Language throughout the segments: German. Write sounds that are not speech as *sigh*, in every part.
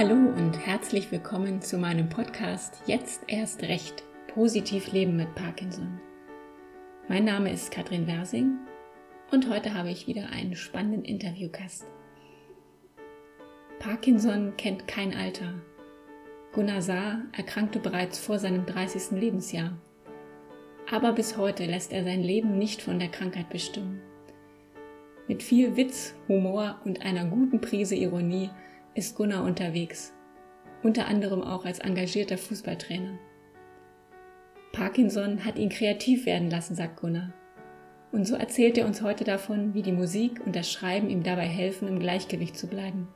Hallo und herzlich willkommen zu meinem Podcast Jetzt erst recht positiv leben mit Parkinson. Mein Name ist Katrin Wersing und heute habe ich wieder einen spannenden Interviewgast. Parkinson kennt kein Alter. Gunnar Saar erkrankte bereits vor seinem 30. Lebensjahr. Aber bis heute lässt er sein Leben nicht von der Krankheit bestimmen. Mit viel Witz, Humor und einer guten Prise Ironie ist Gunnar unterwegs, unter anderem auch als engagierter Fußballtrainer. Parkinson hat ihn kreativ werden lassen, sagt Gunnar. Und so erzählt er uns heute davon, wie die Musik und das Schreiben ihm dabei helfen, im Gleichgewicht zu bleiben.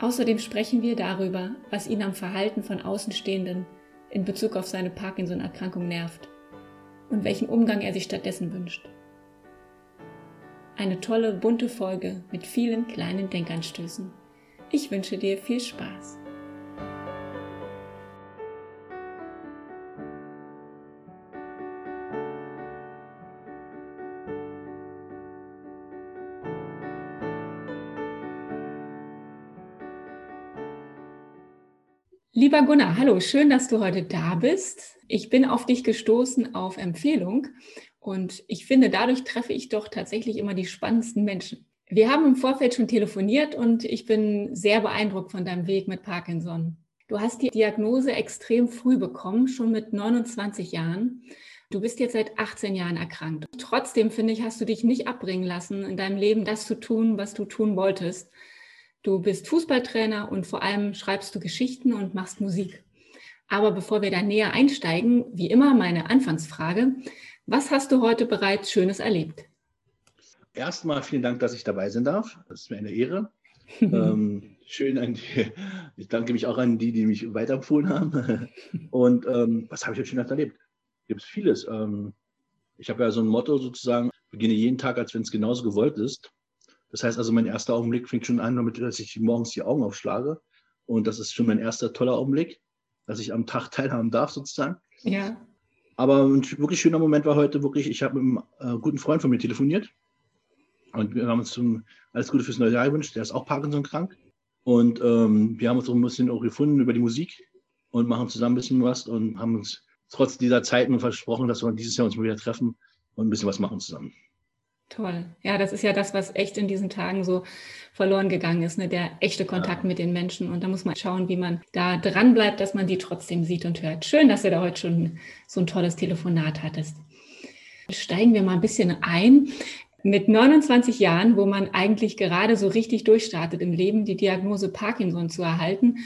Außerdem sprechen wir darüber, was ihn am Verhalten von Außenstehenden in Bezug auf seine Parkinson-Erkrankung nervt und welchen Umgang er sich stattdessen wünscht. Eine tolle, bunte Folge mit vielen kleinen Denkanstößen. Ich wünsche dir viel Spaß. Lieber Gunnar, hallo, schön, dass du heute da bist. Ich bin auf dich gestoßen auf Empfehlung und ich finde, dadurch treffe ich doch tatsächlich immer die spannendsten Menschen. Wir haben im Vorfeld schon telefoniert und ich bin sehr beeindruckt von deinem Weg mit Parkinson. Du hast die Diagnose extrem früh bekommen, schon mit 29 Jahren. Du bist jetzt seit 18 Jahren erkrankt. Trotzdem finde ich, hast du dich nicht abbringen lassen, in deinem Leben das zu tun, was du tun wolltest. Du bist Fußballtrainer und vor allem schreibst du Geschichten und machst Musik. Aber bevor wir da näher einsteigen, wie immer meine Anfangsfrage, was hast du heute bereits Schönes erlebt? Erstmal vielen Dank, dass ich dabei sein darf. Das ist mir eine Ehre. *laughs* ähm, schön an die, ich danke mich auch an die, die mich weiterempfohlen haben. *laughs* Und ähm, was habe ich heute Schönes erlebt? Gibt es vieles. Ähm, ich habe ja so ein Motto sozusagen, beginne jeden Tag, als wenn es genauso gewollt ist. Das heißt also, mein erster Augenblick fängt schon an, damit dass ich morgens die Augen aufschlage. Und das ist schon mein erster toller Augenblick, dass ich am Tag *laughs* teilhaben darf sozusagen. Ja. Aber ein wirklich schöner Moment war heute wirklich, ich habe mit einem äh, guten Freund von mir telefoniert und wir haben uns zum alles Gute fürs neue Jahr gewünscht. Der ist auch Parkinson krank. Und ähm, wir haben uns so ein bisschen auch gefunden über die Musik und machen zusammen ein bisschen was und haben uns trotz dieser Zeiten versprochen, dass wir dieses Jahr uns mal wieder treffen und ein bisschen was machen zusammen. Toll. Ja, das ist ja das, was echt in diesen Tagen so verloren gegangen ist, ne? der echte Kontakt ja. mit den Menschen. Und da muss man schauen, wie man da dran bleibt, dass man die trotzdem sieht und hört. Schön, dass du da heute schon so ein tolles Telefonat hattest. Steigen wir mal ein bisschen ein. Mit 29 Jahren, wo man eigentlich gerade so richtig durchstartet im Leben, die Diagnose Parkinson zu erhalten,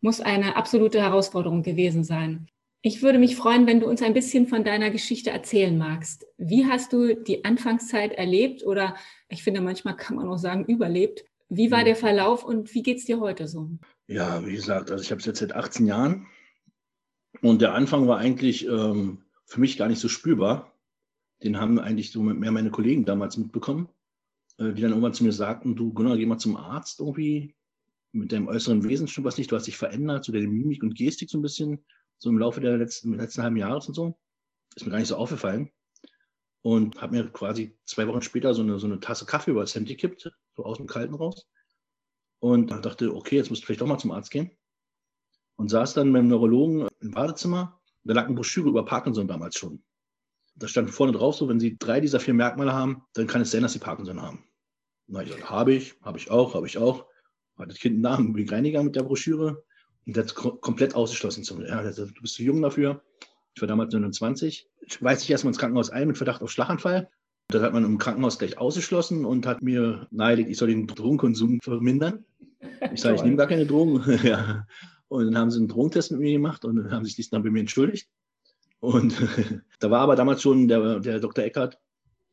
muss eine absolute Herausforderung gewesen sein. Ich würde mich freuen, wenn du uns ein bisschen von deiner Geschichte erzählen magst. Wie hast du die Anfangszeit erlebt oder ich finde, manchmal kann man auch sagen, überlebt? Wie war der Verlauf und wie geht es dir heute so? Ja, wie gesagt, also ich habe es jetzt seit 18 Jahren und der Anfang war eigentlich ähm, für mich gar nicht so spürbar. Den haben eigentlich so mehr meine Kollegen damals mitbekommen, äh, die dann irgendwann zu mir sagten, du Gunnar, geh mal zum Arzt irgendwie, mit deinem äußeren Wesen stimmt was nicht, du hast dich verändert, so deine Mimik und Gestik so ein bisschen so im Laufe der letzten, letzten halben Jahres und so. Ist mir gar nicht so aufgefallen. Und habe mir quasi zwei Wochen später so eine, so eine Tasse Kaffee über das Hemd gekippt, so aus dem Kalten raus. Und dachte, okay, jetzt musst du vielleicht doch mal zum Arzt gehen. Und saß dann beim Neurologen im Badezimmer. Da lag eine Broschüre über Parkinson damals schon. Da stand vorne drauf, so, wenn Sie drei dieser vier Merkmale haben, dann kann es sein, dass Sie Parkinson haben. Na, ich habe ich, habe ich auch, habe ich auch. Hat das Kind einen Namen wie Reiniger mit der Broschüre. Das komplett ausgeschlossen zu ja, Du bist zu jung dafür. Ich war damals 29. Ich weiß ich erstmal ins Krankenhaus ein mit Verdacht auf Schlaganfall. Das hat man im Krankenhaus gleich ausgeschlossen und hat mir nahegelegt, ich soll den Drogenkonsum vermindern. Ich sage, ich nehme gar keine Drogen. *laughs* ja. Und dann haben sie einen Drogentest mit mir gemacht und haben sich dies dann bei mir entschuldigt. Und *laughs* da war aber damals schon der, der Dr. Eckert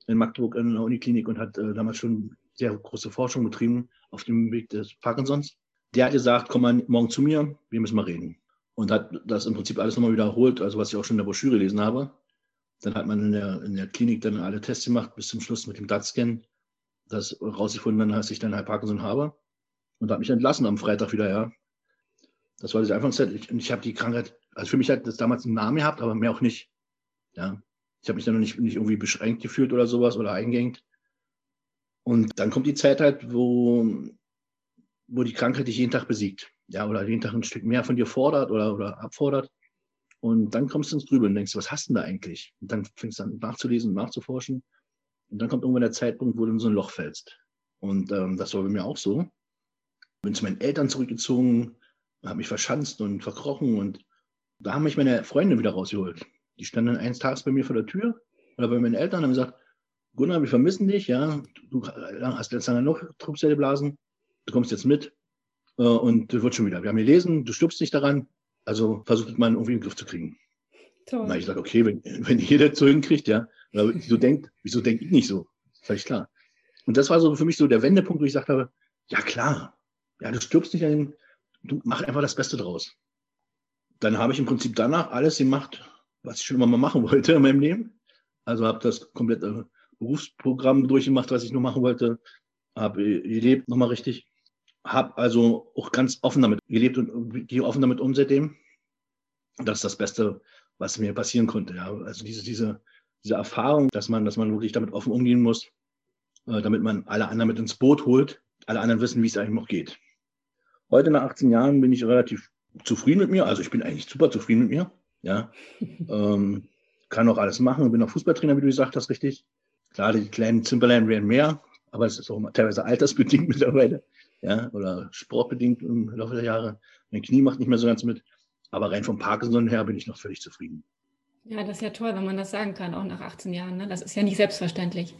in Magdeburg in der Uniklinik und hat äh, damals schon sehr große Forschung betrieben auf dem Weg des Parkinsons der hat gesagt, komm mal morgen zu mir, wir müssen mal reden. Und hat das im Prinzip alles nochmal wiederholt, also was ich auch schon in der Broschüre gelesen habe. Dann hat man in der, in der Klinik dann alle Tests gemacht, bis zum Schluss mit dem DAT-Scan, das rausgefunden dann, dass ich dann halt Parkinson habe. Und hat mich entlassen am Freitag wieder, ja. Das war das Anfangszeit. Ich, ich habe die Krankheit, also für mich hat das damals einen Namen gehabt, aber mehr auch nicht. Ja. Ich habe mich dann noch nicht, nicht irgendwie beschränkt gefühlt oder sowas oder eingängt. Und dann kommt die Zeit halt, wo wo die Krankheit dich jeden Tag besiegt. Ja, oder jeden Tag ein Stück mehr von dir fordert oder, oder abfordert. Und dann kommst du ins Grübeln und denkst, was hast du denn da eigentlich? Und dann fängst du an nachzulesen und nachzuforschen. Und dann kommt irgendwann der Zeitpunkt, wo du in so ein Loch fällst. Und ähm, das war bei mir auch so. Bin zu meinen Eltern zurückgezogen, habe mich verschanzt und verkrochen. Und da haben mich meine Freunde wieder rausgeholt. Die standen eines Tages bei mir vor der Tür oder bei meinen Eltern und haben gesagt, Gunnar, wir vermissen dich, ja, du hast letztes Jahr noch Trubzelle blasen, du kommst jetzt mit äh, und du wird schon wieder. Wir haben gelesen, du stirbst nicht daran, also versucht man irgendwie in den Griff zu kriegen. Toll. Na, ich sage, okay, wenn, wenn jeder so hinkriegt, ja, wieso denkt, wieso denke ich nicht so? Völlig klar. Und das war so für mich so der Wendepunkt, wo ich gesagt habe, ja klar, ja, du stirbst nicht an du mach einfach das Beste draus. Dann habe ich im Prinzip danach alles gemacht, was ich schon immer mal machen wollte in meinem Leben. Also habe das komplette Berufsprogramm durchgemacht, was ich nur machen wollte, habe gelebt nochmal richtig, habe also auch ganz offen damit gelebt und gehe offen damit um seitdem. Das ist das Beste, was mir passieren konnte. Ja. Also diese, diese, diese Erfahrung, dass man, dass man wirklich damit offen umgehen muss, äh, damit man alle anderen mit ins Boot holt, alle anderen wissen, wie es eigentlich noch geht. Heute nach 18 Jahren bin ich relativ zufrieden mit mir. Also ich bin eigentlich super zufrieden mit mir. Ja. *laughs* ähm, kann auch alles machen, bin auch Fußballtrainer, wie du gesagt hast, richtig. Klar, die kleinen Zimperlein werden mehr, aber es ist auch teilweise altersbedingt *laughs* mittlerweile, ja, oder sportbedingt im Laufe der Jahre. Mein Knie macht nicht mehr so ganz mit, aber rein vom Parkinson her bin ich noch völlig zufrieden. Ja, das ist ja toll, wenn man das sagen kann, auch nach 18 Jahren. Ne? Das ist ja nicht selbstverständlich.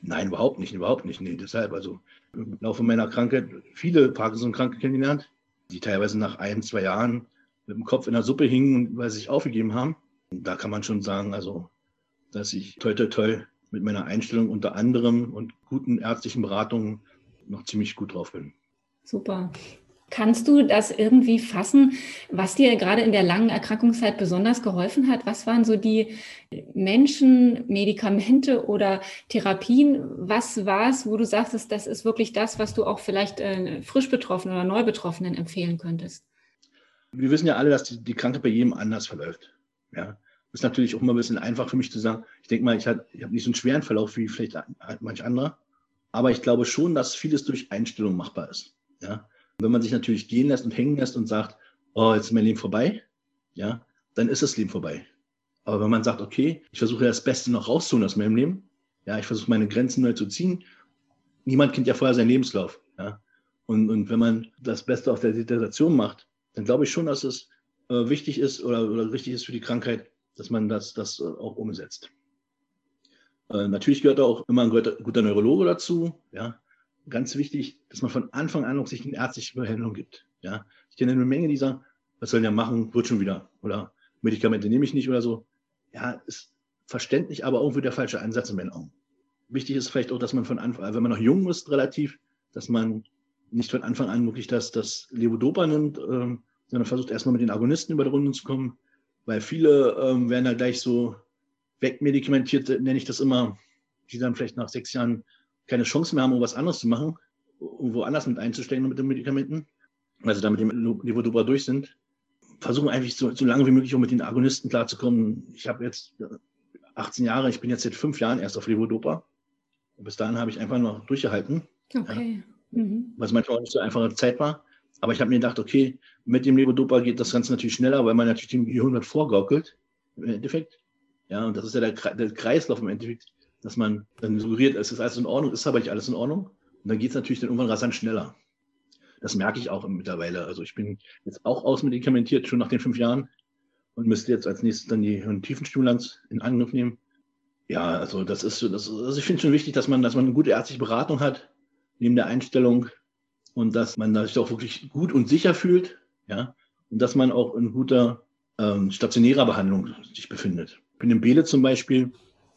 Nein, überhaupt nicht, überhaupt nicht. Nee, deshalb, also im Laufe meiner Krankheit viele Parkinson-Kranke kennengelernt, die teilweise nach ein, zwei Jahren mit dem Kopf in der Suppe hingen, weil sie sich aufgegeben haben. Da kann man schon sagen, also, dass ich toll, toll, toll mit meiner Einstellung unter anderem und guten ärztlichen Beratungen noch ziemlich gut drauf bin. Super. Kannst du das irgendwie fassen, was dir gerade in der langen Erkrankungszeit besonders geholfen hat? Was waren so die Menschen, Medikamente oder Therapien? Was war es, wo du sagst, das ist wirklich das, was du auch vielleicht äh, frisch Betroffenen oder Neubetroffenen empfehlen könntest? Wir wissen ja alle, dass die, die Krankheit bei jedem anders verläuft. Ja, ist natürlich auch immer ein bisschen einfach für mich zu sagen. Ich denke mal, ich, habe nicht so einen schweren Verlauf wie vielleicht manch anderer. Aber ich glaube schon, dass vieles durch Einstellung machbar ist. Ja, wenn man sich natürlich gehen lässt und hängen lässt und sagt, oh, jetzt ist mein Leben vorbei, ja, dann ist das Leben vorbei. Aber wenn man sagt, okay, ich versuche das Beste noch rauszuholen aus meinem Leben, ja, ich versuche meine Grenzen neu zu ziehen. Niemand kennt ja vorher seinen Lebenslauf, ja. Und, und wenn man das Beste aus der Situation macht, dann glaube ich schon, dass es äh, wichtig ist oder, oder richtig ist für die Krankheit, dass man das, das äh, auch umsetzt. Äh, natürlich gehört auch immer ein guter, Neurologe dazu, ja ganz wichtig, dass man von Anfang an auch sich eine ärztliche Behandlung gibt. Ja, ich kenne eine Menge, die sagen, was soll der machen, wird schon wieder. Oder Medikamente nehme ich nicht oder so. Ja, ist verständlich, aber irgendwie der falsche Ansatz in meinen Augen. Wichtig ist vielleicht auch, dass man von Anfang, wenn man noch jung ist, relativ, dass man nicht von Anfang an wirklich das, das Levodopa nimmt, ähm, sondern versucht erstmal mit den Agonisten über die Runde zu kommen, weil viele ähm, werden da gleich so wegmedikamentiert, nenne ich das immer, die dann vielleicht nach sechs Jahren keine Chance mehr haben, um was anderes zu machen, um woanders mit einzusteigen mit den Medikamenten, weil sie da mit dem Levodopa durch sind, versuchen eigentlich so, so lange wie möglich auch mit den Agonisten klarzukommen. Ich habe jetzt 18 Jahre, ich bin jetzt seit fünf Jahren erst auf Levodopa. Bis dahin habe ich einfach noch durchgehalten. Okay. Ja, mhm. Was manchmal auch nicht so einfache Zeit war. Aber ich habe mir gedacht, okay, mit dem Levodopa geht das Ganze natürlich schneller, weil man natürlich dem Gehirn wird vorgaukelt, im Endeffekt. Ja, und das ist ja der, der Kreislauf im Endeffekt dass man dann suggeriert, es ist alles in Ordnung, ist aber nicht alles in Ordnung. Und dann geht es natürlich dann irgendwann rasant schneller. Das merke ich auch mittlerweile. Also ich bin jetzt auch ausmedikamentiert, schon nach den fünf Jahren und müsste jetzt als nächstes dann die Tiefenstimulanz in Angriff nehmen. Ja, also das ist, das, also ich finde es schon wichtig, dass man, dass man eine gute ärztliche Beratung hat, neben der Einstellung und dass man sich auch wirklich gut und sicher fühlt, ja, und dass man auch in guter ähm, stationärer Behandlung sich befindet. Ich bin in Bele zum Beispiel,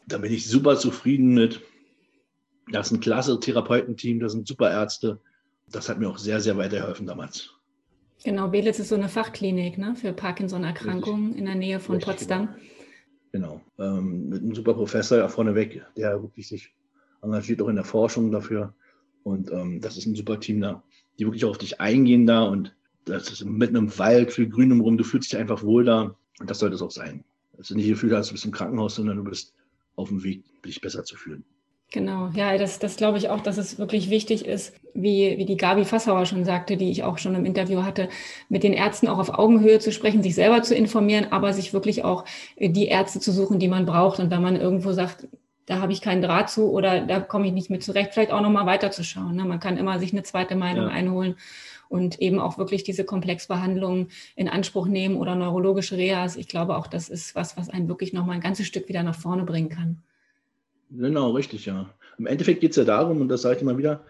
da bin ich super zufrieden mit. Das ist ein klasse Therapeutenteam, das sind super Ärzte. Das hat mir auch sehr, sehr weitergeholfen damals. Genau, Belitz ist so eine Fachklinik ne, für Parkinson-Erkrankungen in der Nähe von Richtig, Potsdam. Genau, ähm, mit einem super Professor vorneweg, der wirklich sich engagiert auch in der Forschung dafür. Und ähm, das ist ein super Team da, die wirklich auch auf dich eingehen da. Und das ist mitten im Wald, viel Grün umrum, du fühlst dich einfach wohl da. Und das sollte es auch sein. Dass du nicht das Gefühl hast, du bist im Krankenhaus, sondern du bist auf dem Weg, dich besser zu fühlen. Genau, ja, das, das glaube ich auch, dass es wirklich wichtig ist, wie, wie die Gabi Fassauer schon sagte, die ich auch schon im Interview hatte, mit den Ärzten auch auf Augenhöhe zu sprechen, sich selber zu informieren, aber sich wirklich auch äh, die Ärzte zu suchen, die man braucht. Und wenn man irgendwo sagt, da habe ich keinen Draht zu oder da komme ich nicht mit zurecht, vielleicht auch nochmal weiterzuschauen. Ne? Man kann immer sich eine zweite Meinung ja. einholen und eben auch wirklich diese Komplexbehandlungen in Anspruch nehmen oder neurologische Reas. Ich glaube auch, das ist was, was einen wirklich nochmal ein ganzes Stück wieder nach vorne bringen kann. Genau, richtig, ja. Im Endeffekt geht es ja darum, und das sage ich immer wieder,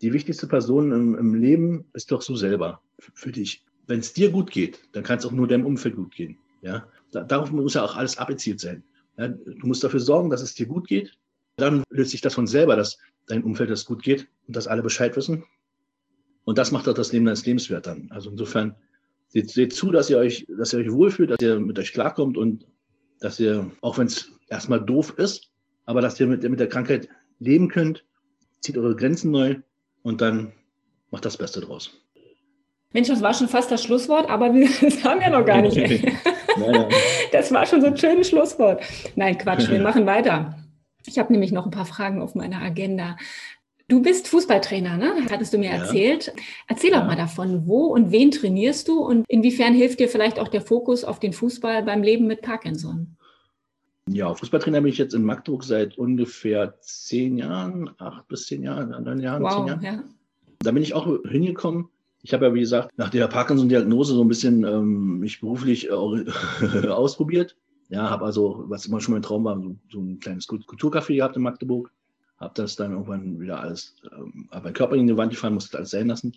die wichtigste Person im, im Leben ist doch du selber, für dich. Wenn es dir gut geht, dann kann es auch nur deinem Umfeld gut gehen. Ja? Da, darauf muss ja auch alles abgezielt sein. Ja? Du musst dafür sorgen, dass es dir gut geht. Dann löst sich das von selber, dass dein Umfeld das gut geht und dass alle Bescheid wissen. Und das macht auch das Leben deines Lebenswert dann. Also insofern, seht, seht zu, dass ihr euch, dass ihr euch wohlfühlt, dass ihr mit euch klarkommt und dass ihr, auch wenn es erstmal doof ist, aber dass ihr mit, mit der Krankheit leben könnt, zieht eure Grenzen neu und dann macht das Beste draus. Mensch, das war schon fast das Schlusswort, aber wir *laughs* haben ja noch gar nicht. *laughs* Das war schon so ein schönes Schlusswort. Nein, Quatsch, wir *laughs* machen weiter. Ich habe nämlich noch ein paar Fragen auf meiner Agenda. Du bist Fußballtrainer, ne? Hattest du mir ja. erzählt. Erzähl ja. doch mal davon, wo und wen trainierst du und inwiefern hilft dir vielleicht auch der Fokus auf den Fußball beim Leben mit Parkinson? Ja, Fußballtrainer bin ich jetzt in Magdeburg seit ungefähr zehn Jahren, acht bis zehn Jahren, neun Jahren, wow, zehn Jahren. Ja. Da bin ich auch hingekommen. Ich habe ja, wie gesagt, nach der Parkinson-Diagnose so ein bisschen ähm, mich beruflich äh, *laughs* ausprobiert. Ja, habe also, was immer schon mein Traum war, so, so ein kleines Kulturcafé gehabt in Magdeburg. Habe das dann irgendwann wieder alles, ähm, aber mein Körper in die Wand gefahren, musste alles sein lassen.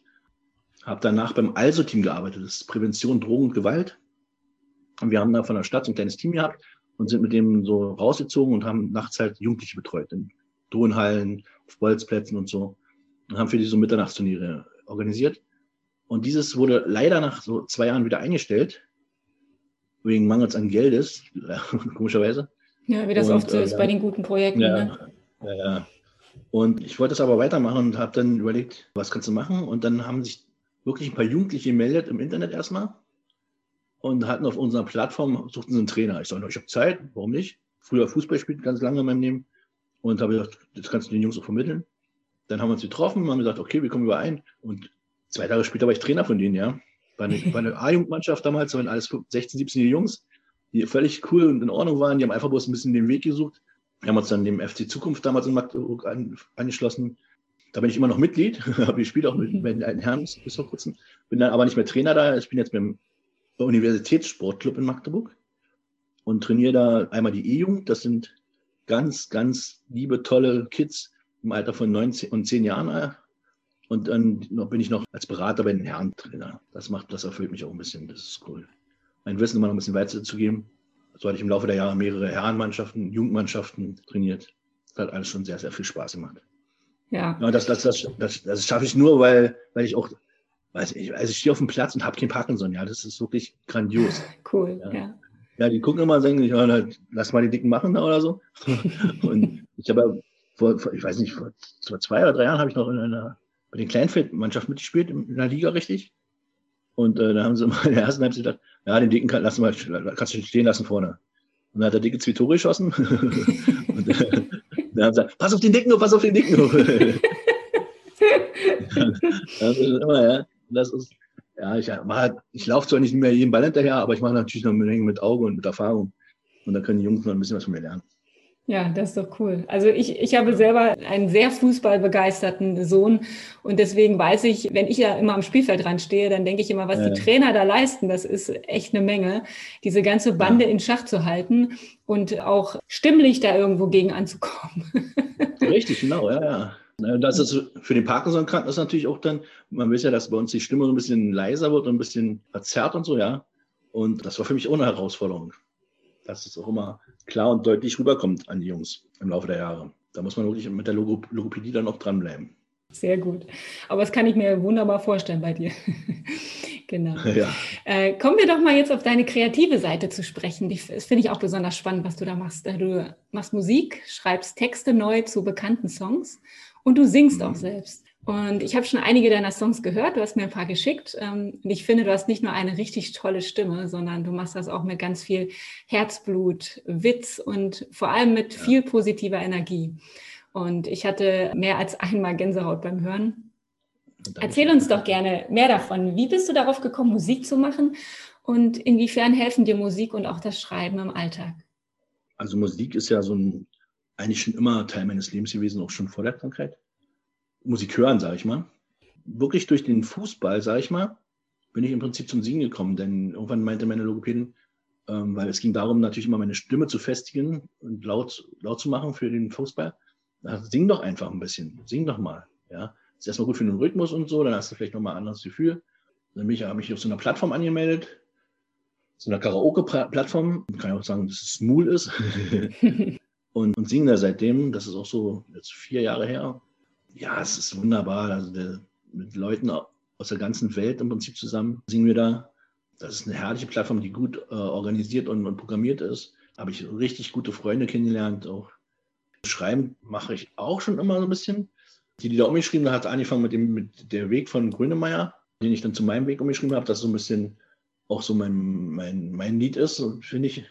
Habe danach beim ALSO-Team gearbeitet, das ist Prävention, Drogen und Gewalt. Und wir haben da von der Stadt so ein kleines Team gehabt und sind mit dem so rausgezogen und haben nachts halt Jugendliche betreut in Turnhallen, auf Bolzplätzen und so und haben für die so Mitternachtsturniere organisiert. Und dieses wurde leider nach so zwei Jahren wieder eingestellt, wegen Mangels an Geldes, *laughs* komischerweise. Ja, wie das und, oft so äh, ist bei den guten Projekten. Ja, ne? ja, ja. Und ich wollte das aber weitermachen und habe dann überlegt, was kannst du machen? Und dann haben sich wirklich ein paar Jugendliche gemeldet im Internet erstmal und hatten auf unserer Plattform, suchten sie einen Trainer. Ich sage, ich habe Zeit, warum nicht? Früher Fußball gespielt, ganz lange in meinem Leben. Und habe gesagt, das kannst du den Jungs auch vermitteln. Dann haben wir uns getroffen, haben gesagt, okay, wir kommen überein. Und zwei Tage später war ich Trainer von denen, ja. War eine, war eine *laughs* A-Jugendmannschaft damals, da waren alles 16, 17 Jungs, die völlig cool und in Ordnung waren. Die haben einfach bloß ein bisschen den Weg gesucht. Wir haben uns dann dem FC Zukunft damals in Magdeburg an, angeschlossen. Da bin ich immer noch Mitglied, *laughs* habe gespielt auch mit, mit den alten Herren bis vor kurzem. Bin dann aber nicht mehr Trainer da. Ich bin jetzt dem Universitätssportclub in Magdeburg und trainiere da einmal die E-Jugend. Das sind ganz, ganz liebe, tolle Kids im Alter von 19 und 10 Jahren. Und dann bin ich noch als Berater bei den Herren Trainer. Das macht, das erfüllt mich auch ein bisschen. Das ist cool. Mein Wissen immer noch ein bisschen weiterzugeben. So hatte ich im Laufe der Jahre mehrere Herrenmannschaften, Jugendmannschaften trainiert. Das hat alles schon sehr, sehr viel Spaß gemacht. Ja. ja das, das, das, das, das schaffe ich nur, weil, weil ich auch weiß ich, also ich stehe auf dem Platz und habe kein Parkinson. Ja, das ist wirklich grandios. *laughs* Cool, ja. ja. ja die gucken immer und sagen, ja, lass mal die Dicken machen da oder so. *laughs* und ich habe vor, vor, ich weiß nicht, vor, vor, zwei oder drei Jahren habe ich noch in einer, bei den Kleinfeldmannschaft mitgespielt, in der Liga richtig. Und äh, da haben sie *laughs* mal in der ersten Halbzeit gesagt, ja, den Dicken kann, lass mal, kannst du stehen lassen vorne. Und dann hat der Dicke zwei Tore geschossen. *laughs* und äh, dann haben sie gesagt, pass auf den Dicken pass auf den Dicken *laughs* hoch. ja, immer, ja. Das ist, ja, ich, ich laufe zwar nicht mehr jeden Ball hinterher, aber ich mache natürlich noch eine Menge mit Auge und mit Erfahrung. Und da können die Jungs noch ein bisschen was von mir lernen. Ja, das ist doch cool. Also ich, ich habe selber einen sehr fußballbegeisterten Sohn und deswegen weiß ich, wenn ich ja immer am Spielfeld dran stehe, dann denke ich immer, was ja. die Trainer da leisten, das ist echt eine Menge, diese ganze Bande ja. in Schach zu halten und auch stimmlich da irgendwo gegen anzukommen. *laughs* Richtig, genau, ja, ja. Das ist für den Parkinson-Kranken ist natürlich auch dann, man weiß ja, dass bei uns die Stimme so ein bisschen leiser wird und ein bisschen verzerrt und so, ja. Und das war für mich auch eine Herausforderung, dass es auch immer klar und deutlich rüberkommt an die Jungs im Laufe der Jahre. Da muss man wirklich mit der Logopädie dann auch dranbleiben. Sehr gut. Aber das kann ich mir wunderbar vorstellen bei dir. *laughs* genau. *laughs* Ja. Äh, kommen wir doch mal jetzt auf deine kreative Seite zu sprechen. Das finde ich auch besonders spannend, was du da machst. Du machst Musik, schreibst Texte neu zu bekannten Songs und du singst auch mhm. selbst. Und ich habe schon einige deiner Songs gehört, du hast mir ein paar geschickt. Ähm, und ich finde, du hast nicht nur eine richtig tolle Stimme, sondern du machst das auch mit ganz viel Herzblut, Witz und vor allem mit viel positiver Energie. Und ich hatte mehr als einmal Gänsehaut beim Hören. Erzähl uns doch gerne mehr davon. Wie bist du darauf gekommen, Musik zu machen? Und inwiefern helfen dir Musik und auch das Schreiben im Alltag? Also Musik ist ja so ein, eigentlich schon immer Teil meines Lebens gewesen, auch schon vor der Krankheit. Musik hören, sage ich mal. Wirklich durch den Fußball, sage ich mal, bin ich im Prinzip zum Singen gekommen. Denn irgendwann meinte meine Logopädin, ähm, weil es ging darum, natürlich immer meine Stimme zu festigen und laut, laut zu machen für den Fußball. Also sing doch einfach ein bisschen, sing doch mal. Ja, ist erstmal gut für den Rhythmus und so, dann hast du vielleicht nochmal ein anderes Gefühl. Dann bin ich, habe mich auf so einer Plattform angemeldet, so einer Karaoke-Plattform. Kann ja auch sagen, dass es Smooth ist. *laughs* und, und singe da seitdem. Das ist auch so jetzt vier Jahre her. Ja, es ist wunderbar. Also der, mit Leuten aus der ganzen Welt im Prinzip zusammen singen wir da. Das ist eine herrliche Plattform, die gut äh, organisiert und, und programmiert ist. Habe ich richtig gute Freunde kennengelernt. Auch Schreiben mache ich auch schon immer so ein bisschen. Die umgeschrieben, da hat es angefangen mit dem mit der Weg von Grönemeyer, den ich dann zu meinem Weg umgeschrieben habe, das so ein bisschen auch so mein, mein, mein Lied ist, finde ich,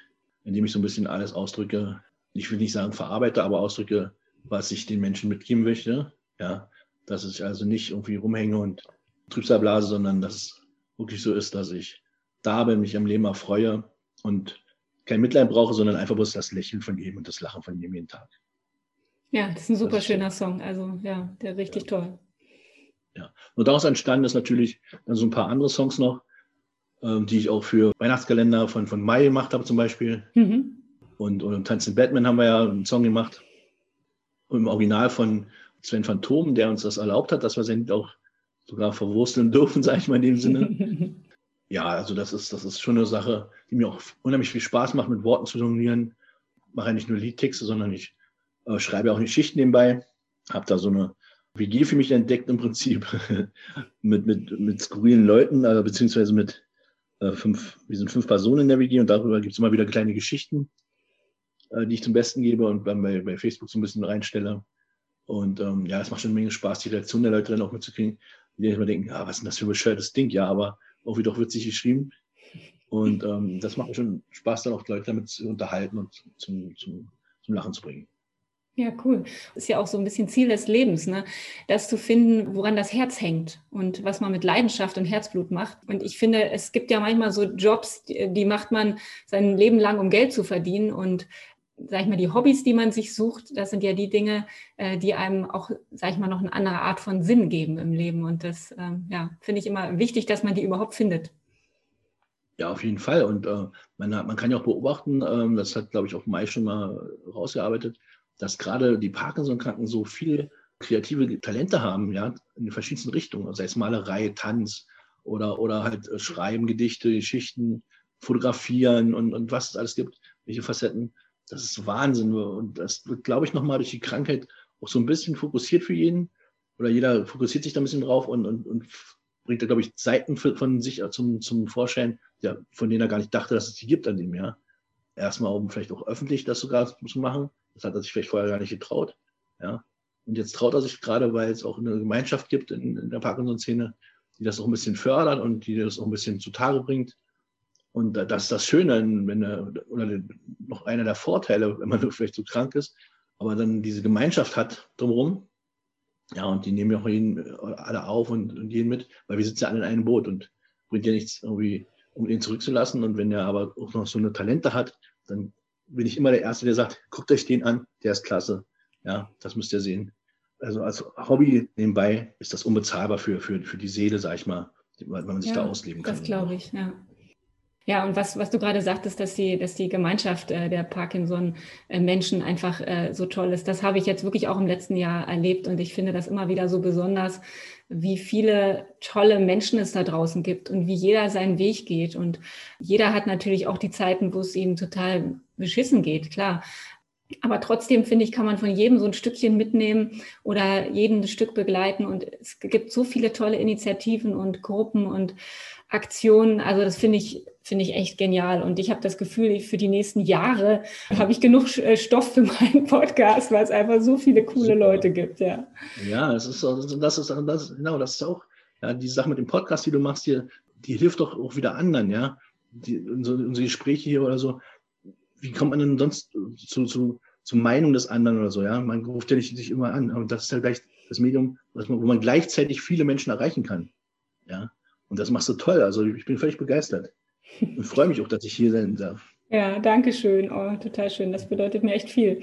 indem ich so ein bisschen alles ausdrücke. Ich will nicht sagen verarbeite, aber ausdrücke, was ich den Menschen mitgeben möchte. Ja, dass ich also nicht irgendwie rumhänge und Trübsal blase, sondern dass es wirklich so ist, dass ich da bin, mich am Leben erfreue und kein Mitleid brauche, sondern einfach bloß das Lächeln von jedem und das Lachen von jedem jeden Tag. Ja, das ist ein super schöner Song. Also ja, der richtig ja. toll. Ja, und daraus entstanden ist natürlich dann so ein paar andere Songs noch, ähm, die ich auch für Weihnachtskalender von, von Mai gemacht habe zum Beispiel. Mhm. Und, und im Tanzen Batman haben wir ja einen Song gemacht. Und im Original von Sven Phantom, der uns das erlaubt hat, dass wir sein auch sogar verwursteln dürfen, *laughs* sage ich mal in dem Sinne. *laughs* ja, also das ist, das ist schon eine Sache, die mir auch unheimlich viel Spaß macht, mit Worten zu jonglieren. Ich mache ja nicht nur Liedtexte, sondern ich äh, schreibe auch eine Schicht nebenbei. Habe da so eine WG für mich entdeckt im Prinzip *laughs* mit, mit, mit skurrilen Leuten, äh, beziehungsweise mit äh, fünf, wir sind fünf Personen in der WG und darüber gibt es immer wieder kleine Geschichten, äh, die ich zum Besten gebe und dann bei, bei Facebook so ein bisschen reinstelle. Und ähm, ja, es macht schon eine Menge Spaß, die Reaktion der Leute dann auch mitzukriegen, die immer denken, ja, was ist denn das für ein bescheuertes Ding? Ja, aber auch wieder witzig geschrieben. Und ähm, das macht schon Spaß, dann auch Leute damit zu unterhalten und zum, zum, zum Lachen zu bringen. Ja, cool. Ist ja auch so ein bisschen Ziel des Lebens, ne? das zu finden, woran das Herz hängt und was man mit Leidenschaft und Herzblut macht. Und ich finde, es gibt ja manchmal so Jobs, die macht man sein Leben lang, um Geld zu verdienen. Und sag ich mal, die Hobbys, die man sich sucht, das sind ja die Dinge, äh, die einem auch, sag ich mal, noch eine andere Art von Sinn geben im Leben. Und das, ähm, ja, finde ich immer wichtig, dass man die überhaupt findet. Ja, auf jeden Fall. Und äh, man, man, kann ja auch beobachten, äh, das hat, glaube ich, auch Mai schon mal rausgearbeitet, dass gerade die Parkinson-Kranken so viele kreative Talente haben, ja, in den verschiedensten Richtungen, sei es Malerei, Tanz oder, oder halt äh, Schreiben, Gedichte, Geschichten, Fotografieren und, und was es alles gibt, welche Facetten. Das ist Wahnsinn. Und das wird, glaube ich, nochmal durch die Krankheit auch so ein bisschen fokussiert für jeden. Oder jeder fokussiert sich da ein bisschen drauf und, und, und bringt da, glaube ich, Seiten von sich zum, zum Vorschein, ja, von denen er gar nicht dachte, dass es die gibt an dem Jahr. Erstmal, um vielleicht auch öffentlich das sogar zu machen das hat er sich vielleicht vorher gar nicht getraut. Ja. Und jetzt traut er sich gerade, weil es auch eine Gemeinschaft gibt in, in der Parkinson-Szene, die das auch ein bisschen fördert und die das auch ein bisschen zutage bringt. Und das ist das Schöne, wenn er, oder noch einer der Vorteile, wenn man vielleicht so krank ist, aber dann diese Gemeinschaft hat drumherum. Ja, und die nehmen ja auch jeden, alle auf und, und jeden mit, weil wir sitzen ja alle in einem Boot und bringt ja nichts irgendwie, um ihn zurückzulassen. Und wenn er aber auch noch so eine Talente hat, dann bin ich immer der Erste, der sagt, guckt euch den an, der ist klasse. Ja, das müsst ihr sehen. Also als Hobby nebenbei ist das unbezahlbar für, für, für die Seele, sag ich mal, weil man sich ja, da ausleben kann. Das glaube ich, ja. Ja, und was, was du gerade sagtest, dass die, dass die Gemeinschaft äh, der Parkinson-Menschen einfach äh, so toll ist, das habe ich jetzt wirklich auch im letzten Jahr erlebt und ich finde das immer wieder so besonders, wie viele tolle Menschen es da draußen gibt und wie jeder seinen Weg geht. Und jeder hat natürlich auch die Zeiten, wo es ihm total beschissen geht, klar. Aber trotzdem finde ich, kann man von jedem so ein Stückchen mitnehmen oder jeden ein Stück begleiten. Und es gibt so viele tolle Initiativen und Gruppen und Aktionen. Also das finde ich, finde ich echt genial. Und ich habe das Gefühl, für die nächsten Jahre habe ich genug äh, Stoff für *laughs* meinen Podcast, weil es einfach so viele coole Super. Leute gibt. Ja, ja das ist, das ist, das, genau, das ist auch, ja, die Sache mit dem Podcast, die du machst hier, die hilft doch auch wieder anderen, ja. Die, unsere, unsere Gespräche hier oder so, wie kommt man denn sonst zu, zu, zur Meinung des anderen oder so. Ja, man ruft ja nicht sich immer an. Und das ist ja gleich das Medium, man, wo man gleichzeitig viele Menschen erreichen kann. Ja, und das machst du toll. Also ich bin völlig begeistert und freue mich auch, dass ich hier sein darf. Ja, danke schön. Oh, total schön. Das bedeutet mir echt viel.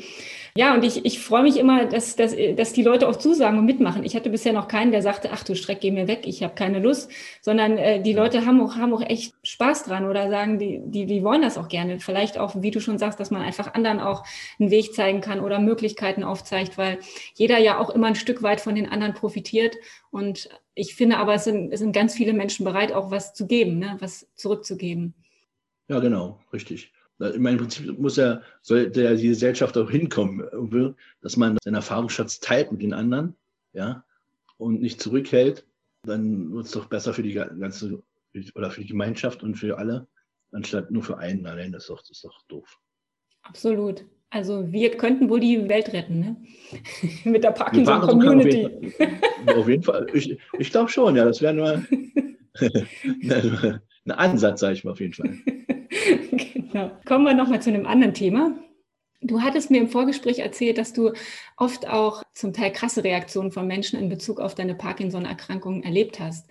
Ja, und ich, ich freue mich immer, dass, dass, dass die Leute auch zusagen und mitmachen. Ich hatte bisher noch keinen, der sagte, ach du Streck, geh mir weg, ich habe keine Lust, sondern äh, die Leute haben auch, haben auch echt Spaß dran oder sagen, die, die, die wollen das auch gerne. Vielleicht auch, wie du schon sagst, dass man einfach anderen auch einen Weg zeigen kann oder Möglichkeiten aufzeigt, weil jeder ja auch immer ein Stück weit von den anderen profitiert. Und ich finde aber, es sind, es sind ganz viele Menschen bereit, auch was zu geben, ne? was zurückzugeben. Ja, genau, richtig. Ich meine, im Prinzip muss ja, sollte ja die Gesellschaft auch hinkommen, dass man seinen Erfahrungsschatz teilt mit den anderen, ja, und nicht zurückhält. Dann wird es doch besser für die ganze, oder für die Gemeinschaft und für alle, anstatt nur für einen allein. Das ist doch, das ist doch doof. Absolut. Also wir könnten wohl die Welt retten, ne? *laughs* mit der Parkinson-Community. Auf, auf, jeden Fall. Ich, ich glaube schon, ja. Das wäre nur *laughs* ein Ansatz, sage ich mal auf jeden Fall. *laughs* genau. Kommen wir nochmal zu einem anderen Thema. Du hattest mir im Vorgespräch erzählt, dass du oft auch zum Teil krasse Reaktionen von Menschen in Bezug auf deine Parkinson-Erkrankung erlebt hast.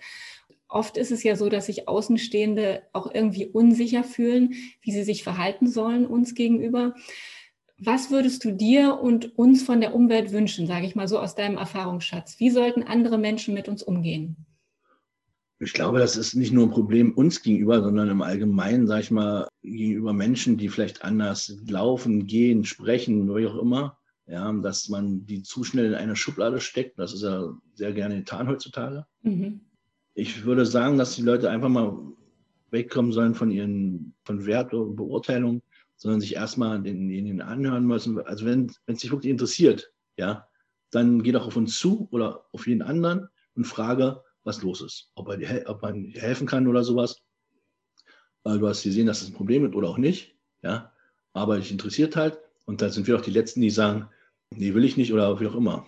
Oft ist es ja so, dass sich Außenstehende auch irgendwie unsicher fühlen, wie sie sich verhalten sollen uns gegenüber. Was würdest du dir und uns von der Umwelt wünschen, sage ich mal so aus deinem Erfahrungsschatz? Wie sollten andere Menschen mit uns umgehen? Ich glaube, das ist nicht nur ein Problem uns gegenüber, sondern im Allgemeinen, sage ich mal, gegenüber Menschen, die vielleicht anders laufen, gehen, sprechen, wie auch immer. Ja, dass man die zu schnell in eine Schublade steckt. Das ist ja sehr gerne getan heutzutage. Mhm. Ich würde sagen, dass die Leute einfach mal wegkommen sollen von ihren von Wert und Beurteilung, sondern sich erstmal denjenigen anhören müssen. Also wenn es sich wirklich interessiert, ja, dann geh doch auf uns zu oder auf jeden anderen und frage, was los ist, ob, er, ob man helfen kann oder sowas. Du hast gesehen, dass das ein Problem ist oder auch nicht. Ja, aber dich interessiert halt. Und dann sind wir auch die Letzten, die sagen, nee, will ich nicht oder wie auch immer.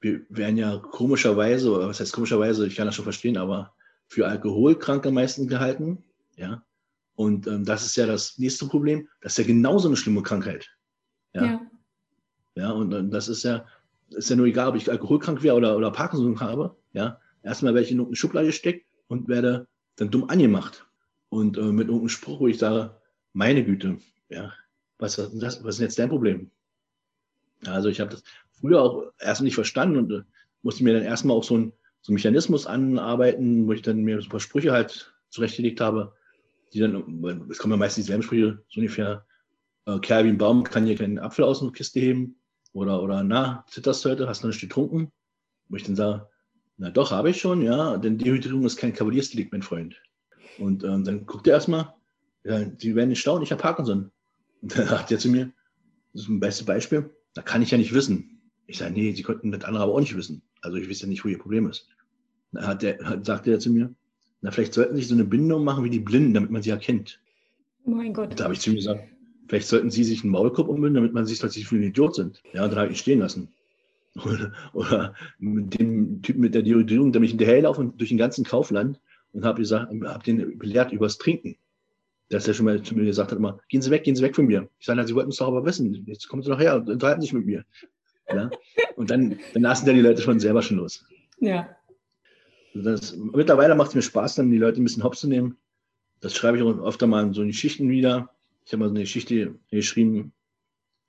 Wir werden ja komischerweise, oder was heißt komischerweise, ich kann das schon verstehen, aber für Alkoholkranke meistens gehalten. Ja. Und ähm, das ist ja das nächste Problem. Das ist ja genauso eine schlimme Krankheit. Ja. Ja, ja und, und das ist ja, ist ja nur egal, ob ich alkoholkrank wäre oder, oder Parkinson habe. Ja erstmal werde ich in irgendeine Schublade gesteckt und werde dann dumm angemacht. Und äh, mit irgendeinem Spruch, wo ich sage, meine Güte, ja, was, was, was ist denn jetzt dein Problem? Also ich habe das früher auch erst nicht verstanden und äh, musste mir dann erstmal auch so, ein, so einen Mechanismus anarbeiten, wo ich dann mir so ein paar Sprüche halt zurechtgelegt habe, die dann, es kommen ja meistens dieselben Sprüche, so ungefähr, äh, Kerl wie ein Baum kann hier keinen Apfel aus der Kiste heben oder, oder na, zitterst heute, hast du nicht getrunken? Wo ich dann sage, na doch, habe ich schon, ja. Denn Dehydrierung ist kein Kavaliersdelikt, mein Freund. Und ähm, dann guckt er erstmal, ja, Sie werden nicht staunen, ich habe Parkinson. Und dann sagt er zu mir, das ist ein bestes Beispiel, da kann ich ja nicht wissen. Ich sage, nee, Sie konnten das andere aber auch nicht wissen. Also ich weiß ja nicht, wo Ihr Problem ist. Dann hat der, hat, sagte er zu mir, na, vielleicht sollten Sie sich so eine Bindung machen wie die Blinden, damit man sie erkennt. Mein Gott. Da habe ich zu ihm gesagt, vielleicht sollten Sie sich einen Maulkorb umbinden, damit man sich dass Sie für einen Idiot sind. Ja, und dann habe ich ihn stehen lassen. *laughs* Oder, oder mit dem Typen mit der Dioridierung, der mich hinterherlaufen durch den ganzen Kaufland und habe gesagt, habe den belehrt übers Trinken. Dass er schon mal zu mir gesagt hat, immer, gehen Sie weg, gehen Sie weg von mir. Ich sage, Sie wollten es doch aber wissen. Jetzt kommen Sie noch her und unterhalten sich mit mir. Ja? Und dann, dann lassen dann die Leute schon selber schon los. Ja. Das, mittlerweile macht es mir Spaß, dann die Leute ein bisschen hops zu nehmen. Das schreibe ich auch öfter mal in so Geschichten wieder. Ich habe mal so eine Geschichte geschrieben,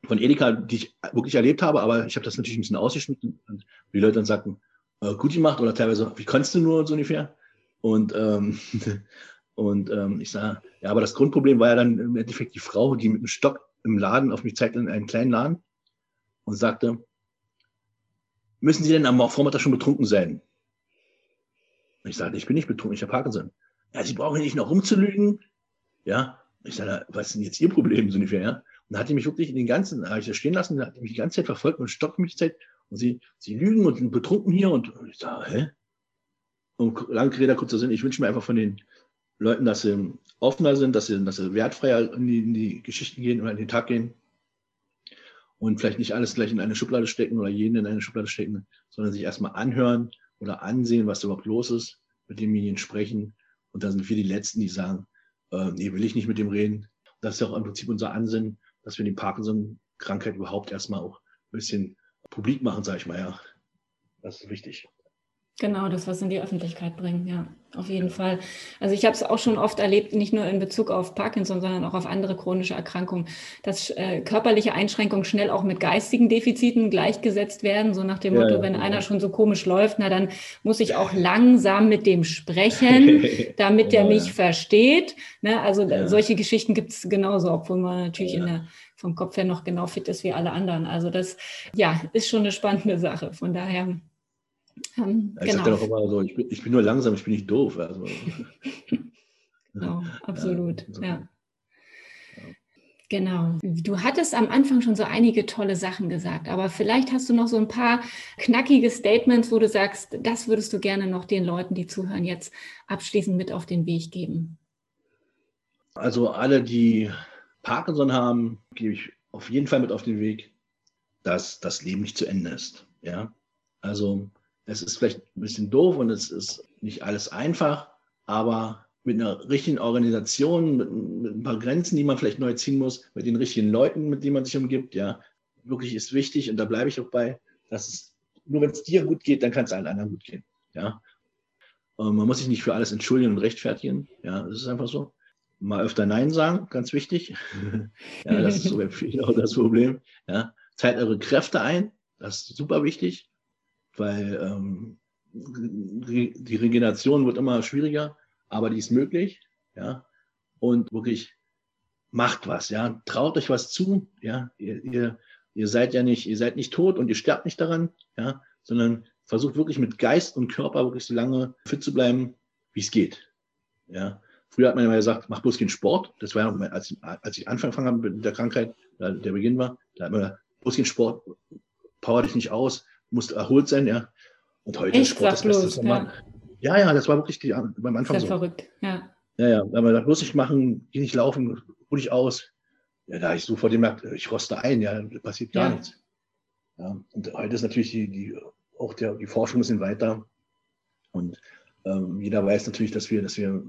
von Edeka, die ich wirklich erlebt habe, aber ich habe das natürlich ein bisschen ausgeschnitten und die Leute dann sagten, äh, gut gemacht oder teilweise, wie kannst du nur so ungefähr? Und, ähm, *laughs* und ähm, ich sage, ja, aber das Grundproblem war ja dann im Endeffekt die Frau, die mit einem Stock im Laden auf mich zeigte, in einem kleinen Laden und sagte, müssen Sie denn am Vormittag schon betrunken sein? Und ich sagte, ich bin nicht betrunken, ich habe Parkinson. Ja, Sie brauchen nicht noch rumzulügen. Ja, ich sage, was ist denn jetzt Ihr Problem so ungefähr? Ja? Und hat die mich wirklich in den ganzen, habe ich das stehen lassen, hat mich die ganze Zeit verfolgt und stoppt mich die Zeit. Und sie, sie lügen und sind betrunken hier. Und ich sage, hä? Und lange Rede, kurzer Sinn, ich wünsche mir einfach von den Leuten, dass sie offener sind, dass sie, dass sie wertfreier in die, in die Geschichten gehen oder in den Tag gehen. Und vielleicht nicht alles gleich in eine Schublade stecken oder jeden in eine Schublade stecken, sondern sich erstmal anhören oder ansehen, was überhaupt los ist, mit demjenigen sprechen. Und da sind wir die Letzten, die sagen, äh, nee, will ich nicht mit dem reden. Das ist ja auch im Prinzip unser Ansinnen, dass wir den Parkinson Krankheit überhaupt erstmal auch ein bisschen publik machen, sage ich mal, ja. Das ist wichtig. Genau, das was in die Öffentlichkeit bringen, ja, auf jeden Fall. Also ich habe es auch schon oft erlebt, nicht nur in Bezug auf Parkinson, sondern auch auf andere chronische Erkrankungen, dass äh, körperliche Einschränkungen schnell auch mit geistigen Defiziten gleichgesetzt werden, so nach dem ja, Motto, ja, wenn ja. einer schon so komisch läuft, na dann muss ich auch langsam mit dem sprechen, *laughs* damit der mich versteht. Ne? Also solche Geschichten gibt es genauso, obwohl man natürlich in der vom Kopf her noch genau fit ist wie alle anderen. Also das, ja, ist schon eine spannende Sache. Von daher ähm, ich genau. sage auch immer so, ich bin, ich bin, nur langsam, ich bin nicht doof. Also. *laughs* genau, absolut, ja. ja. Genau. Du hattest am Anfang schon so einige tolle Sachen gesagt, aber vielleicht hast du noch so ein paar knackige Statements, wo du sagst, das würdest du gerne noch den Leuten, die zuhören, jetzt abschließend mit auf den Weg geben. Also alle, die Parkinson haben, gebe ich auf jeden Fall mit auf den Weg, dass das Leben nicht zu Ende ist. Ja, also es ist vielleicht ein bisschen doof und es ist nicht alles einfach, aber mit einer richtigen Organisation, mit, mit, ein paar Grenzen, die man vielleicht neu ziehen muss, mit den richtigen Leuten, mit denen man sich umgibt, ja, wirklich ist wichtig und da bleibe ich auch bei, dass es nur wenn es dir gut geht, dann kann es allen anderen gut gehen, ja. Und man muss sich nicht für alles entschuldigen und rechtfertigen, ja, das ist einfach so. Mal öfter Nein sagen, ganz wichtig. *laughs* ja, das ist so *laughs* bei vielen auch das Problem. Ja, teilt eure Kräfte ein, das ist super wichtig weil ähm, die Regeneration wird immer schwieriger, aber die ist möglich, ja. Und wirklich macht was, ja. Traut euch was zu, ja. Ihr, ihr, ihr seid ja nicht, ihr seid nicht tot und ihr sterbt nicht daran, ja, sondern versucht wirklich mit Geist und Körper wirklich so lange fit zu bleiben, wie es geht, ja. Früher hat man immer gesagt, mach bloß keinen Sport. Das war ja, als, als ich angefangen habe mit der Krankheit, der Beginn war, da hat man gesagt, bloß keinen Sport, power dich nicht aus, musst erholt sein, ja. Und heute Echt, ist Sport das Beste. Ja. ja, ja, das war wirklich die, beim Anfang so. verrückt, ja. Ja, ja, da haben wir muss ich machen, geh nicht laufen, ruh dich aus. Ja, da ich sofort gemerkt, ich roste ein, ja, passiert gar ja. nichts. Ja, und heute ist natürlich die, die auch der, die Forschung ein bisschen weiter. Und ähm, jeder weiß natürlich, dass wir, dass wir,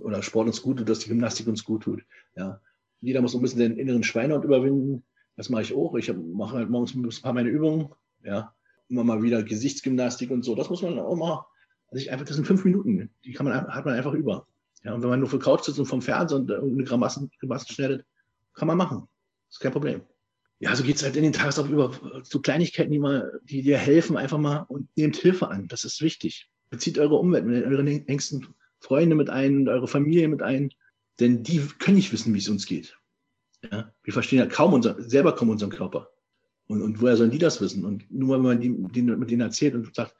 oder Sport uns gut tut, dass die Gymnastik uns gut tut. Ja. Jeder muss ein bisschen den inneren Schweinehund überwinden. Das mache ich auch. Ich mache halt morgens ein paar meine Übungen. Ja immer mal wieder Gesichtsgymnastik und so. Das muss man auch mal, also einfach, das sind fünf Minuten, die kann man, hat man einfach über. Ja, und wenn man nur für Couch sitzt und vom Fernseher und irgendeine Grimassen, Grimassen schneidet, kann man machen. Ist kein Problem. Ja, so geht es halt in den Tagesablauf über so Kleinigkeiten, die, mal, die dir helfen, einfach mal und nehmt Hilfe an. Das ist wichtig. Bezieht eure Umwelt, eure engsten Freunde mit ein, eure Familie mit ein, denn die können nicht wissen, wie es uns geht. Ja? Wir verstehen ja kaum unser, selber kaum unseren Körper. Und, und woher sollen die das wissen? Und nur wenn man die, die, mit denen erzählt und sagt,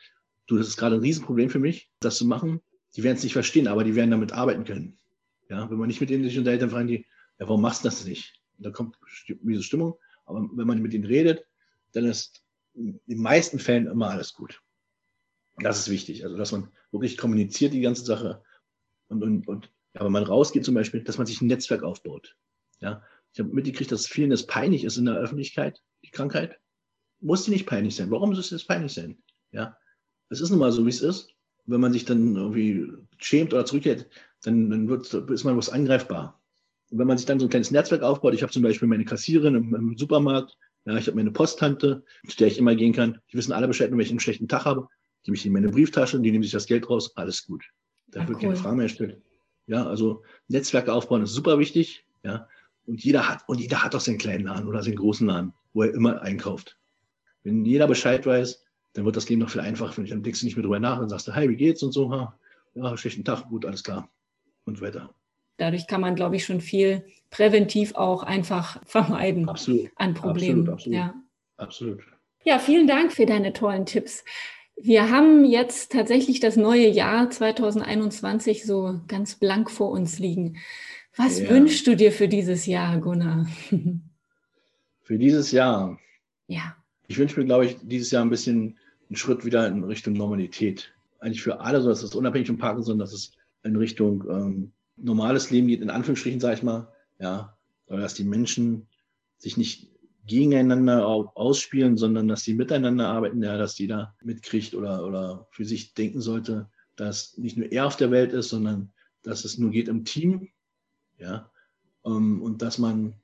du, das ist gerade ein Riesenproblem für mich, das zu machen, die werden es nicht verstehen, aber die werden damit arbeiten können. Ja, wenn man nicht mit denen sich unterhält, dann fragen die, ja, warum machst du das nicht? Und da kommt diese Stimmung. Aber wenn man mit denen redet, dann ist in den meisten Fällen immer alles gut. Das ist wichtig. Also, dass man wirklich kommuniziert die ganze Sache. Und, und, und ja, wenn man rausgeht zum Beispiel, dass man sich ein Netzwerk aufbaut. Ja, ich habe mitgekriegt, dass vielen das peinlich ist in der Öffentlichkeit, die Krankheit. Muss die nicht peinlich sein? Warum muss es peinlich sein? Ja, es ist nun mal so, wie es ist. Wenn man sich dann irgendwie schämt oder zurückhält, dann, dann wird, ist man was angreifbar. Und wenn man sich dann so ein kleines Netzwerk aufbaut, ich habe zum Beispiel meine Kassiererin im, im Supermarkt, ja, ich habe meine Posttante, zu der ich immer gehen kann. Die wissen alle Bescheid, wenn ich einen schlechten Tag habe, gebe ich ihnen meine Brieftasche, die nehmen sich das Geld raus, alles gut. Da ja, wird cool. keine Frage mehr gestellt. Ja, also Netzwerke aufbauen ist super wichtig. Ja, und jeder hat, und jeder hat auch seinen kleinen Laden oder seinen großen Laden, wo er immer einkauft. Wenn jeder Bescheid weiß, dann wird das Leben noch viel einfacher. Dann denkst du nicht mehr drüber nach und sagst, hey, wie geht's und so, ha, ja, schlechten Tag, gut, alles klar. Und weiter. Dadurch kann man, glaube ich, schon viel präventiv auch einfach vermeiden absolut. an Problemen. Absolut, absolut. Ja. absolut. Ja, vielen Dank für deine tollen Tipps. Wir haben jetzt tatsächlich das neue Jahr 2021 so ganz blank vor uns liegen. Was ja. wünschst du dir für dieses Jahr, Gunnar? *laughs* Für dieses Jahr? Ja. Ich wünsche mir, glaube ich, dieses Jahr ein bisschen einen Schritt wieder in Richtung Normalität. Eigentlich für alle, so dass es unabhängig von Parkinson, dass es in Richtung ähm, normales Leben geht, in Anführungsstrichen, sage ich mal. Ja, dass die Menschen sich nicht gegeneinander ausspielen, sondern dass sie miteinander arbeiten, ja, dass jeder mitkriegt oder, oder für sich denken sollte, dass nicht nur er auf der Welt ist, sondern dass es nur geht im Team ja, ähm, und dass man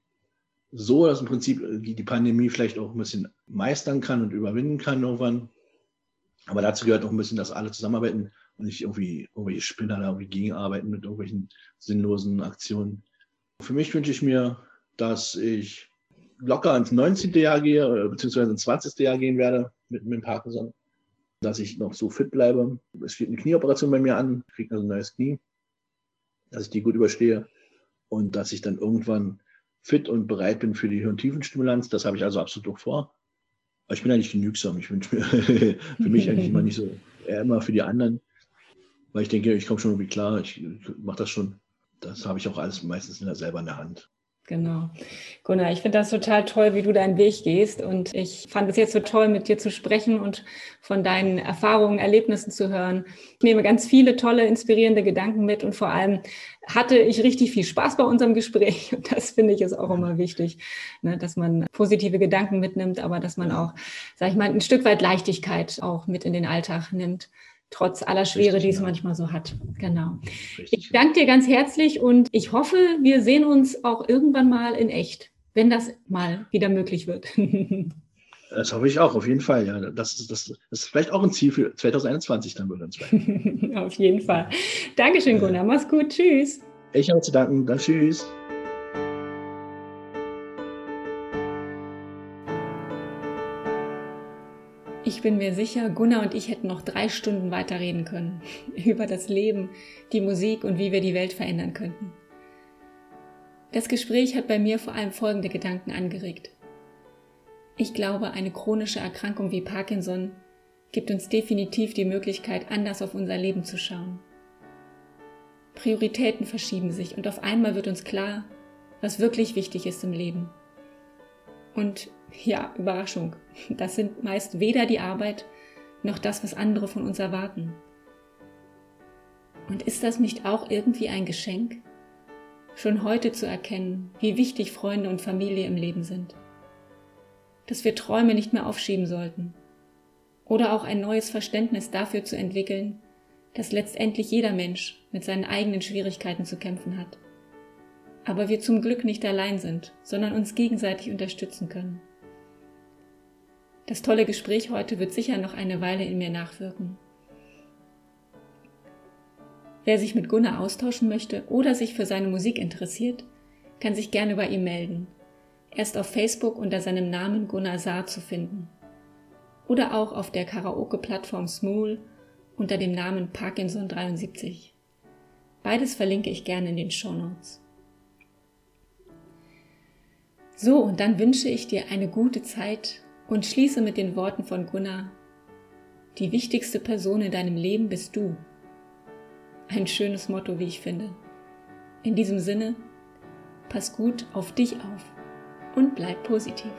so, dass im Prinzip die, die Pandemie vielleicht auch ein bisschen meistern kann und überwinden kann irgendwann. Aber dazu gehört auch ein bisschen, dass alle zusammenarbeiten und nicht irgendwie irgendwelche Spinner da irgendwie gegenarbeiten mit irgendwelchen sinnlosen Aktionen. Für mich wünsche ich mir, dass ich locker ins 19. Jahr gehe, beziehungsweise ins 20. Jahr gehen werde mit, mit Parkinson, dass ich noch so fit bleibe. Es steht eine Knieoperation bei mir an, kriege also ein neues Knie, dass ich die gut überstehe und dass ich dann irgendwann fit und bereit bin für die Hirntiefenstimulanz. Das habe ich also absolut auch vor. Aber ich bin eigentlich genügsam. Ich wünsche mir *laughs* für mich eigentlich immer nicht so, eher immer für die anderen. Weil ich denke, ich komme schon irgendwie klar, ich mache das schon. Das habe ich auch alles meistens selber in der Hand. Genau. Gunnar, ich finde das total toll, wie du deinen Weg gehst. Und ich fand es jetzt so toll, mit dir zu sprechen und von deinen Erfahrungen, Erlebnissen zu hören. Ich nehme ganz viele tolle, inspirierende Gedanken mit und vor allem hatte ich richtig viel Spaß bei unserem Gespräch. Und das finde ich ist auch immer wichtig, ne, dass man positive Gedanken mitnimmt, aber dass man auch, sag ich mal, ein Stück weit Leichtigkeit auch mit in den Alltag nimmt trotz aller Schwere, Richtig, die es ja. manchmal so hat. Genau. Richtig. Ich danke dir ganz herzlich und ich hoffe, wir sehen uns auch irgendwann mal in echt, wenn das mal wieder möglich wird. *laughs* Das hoffe ich auch, auf jeden Fall. Ja, das, ist, das, das ist vielleicht auch ein Ziel für 2021 dann bei uns. *laughs* auf jeden Fall. Dankeschön, Gunnar. Mach's gut. Tschüss. Ich habe zu danken. Dann tschüss. Ich bin mir sicher, Gunnar und ich hätten noch drei Stunden weiter reden können *laughs* über das Leben, die Musik und wie wir die Welt verändern könnten. Das Gespräch hat bei mir vor allem folgende Gedanken angeregt. Ich glaube, eine chronische Erkrankung wie Parkinson gibt uns definitiv die Möglichkeit, anders auf unser Leben zu schauen. Prioritäten verschieben sich und auf einmal wird uns klar, was wirklich wichtig ist im Leben. Und ja, Überraschung. Das sind meist weder die Arbeit noch das, was andere von uns erwarten. Und ist das nicht auch irgendwie ein Geschenk? Schon heute zu erkennen, wie wichtig Freunde und Familie im Leben sind. Dass wir Träume nicht mehr aufschieben sollten. Oder auch ein neues Verständnis dafür zu entwickeln, dass letztendlich jeder Mensch mit seinen eigenen Schwierigkeiten zu kämpfen hat. Aber wir zum Glück nicht allein sind, sondern uns gegenseitig unterstützen können. Das tolle Gespräch heute wird sicher noch eine Weile in mir nachwirken. Wer sich mit Gunnar austauschen möchte oder sich für seine Musik interessiert, kann sich gerne bei ihm melden. Er ist auf Facebook unter seinem Namen Gunnar Saar zu finden. Oder auch auf der Karaoke-Plattform Smooth unter dem Namen Parkinson73. Beides verlinke ich gerne in den Show Notes. So, und dann wünsche ich dir eine gute Zeit und schließe mit den Worten von Gunnar, die wichtigste Person in deinem Leben bist du. Ein schönes Motto, wie ich finde. In diesem Sinne, pass gut auf dich auf und bleib positiv.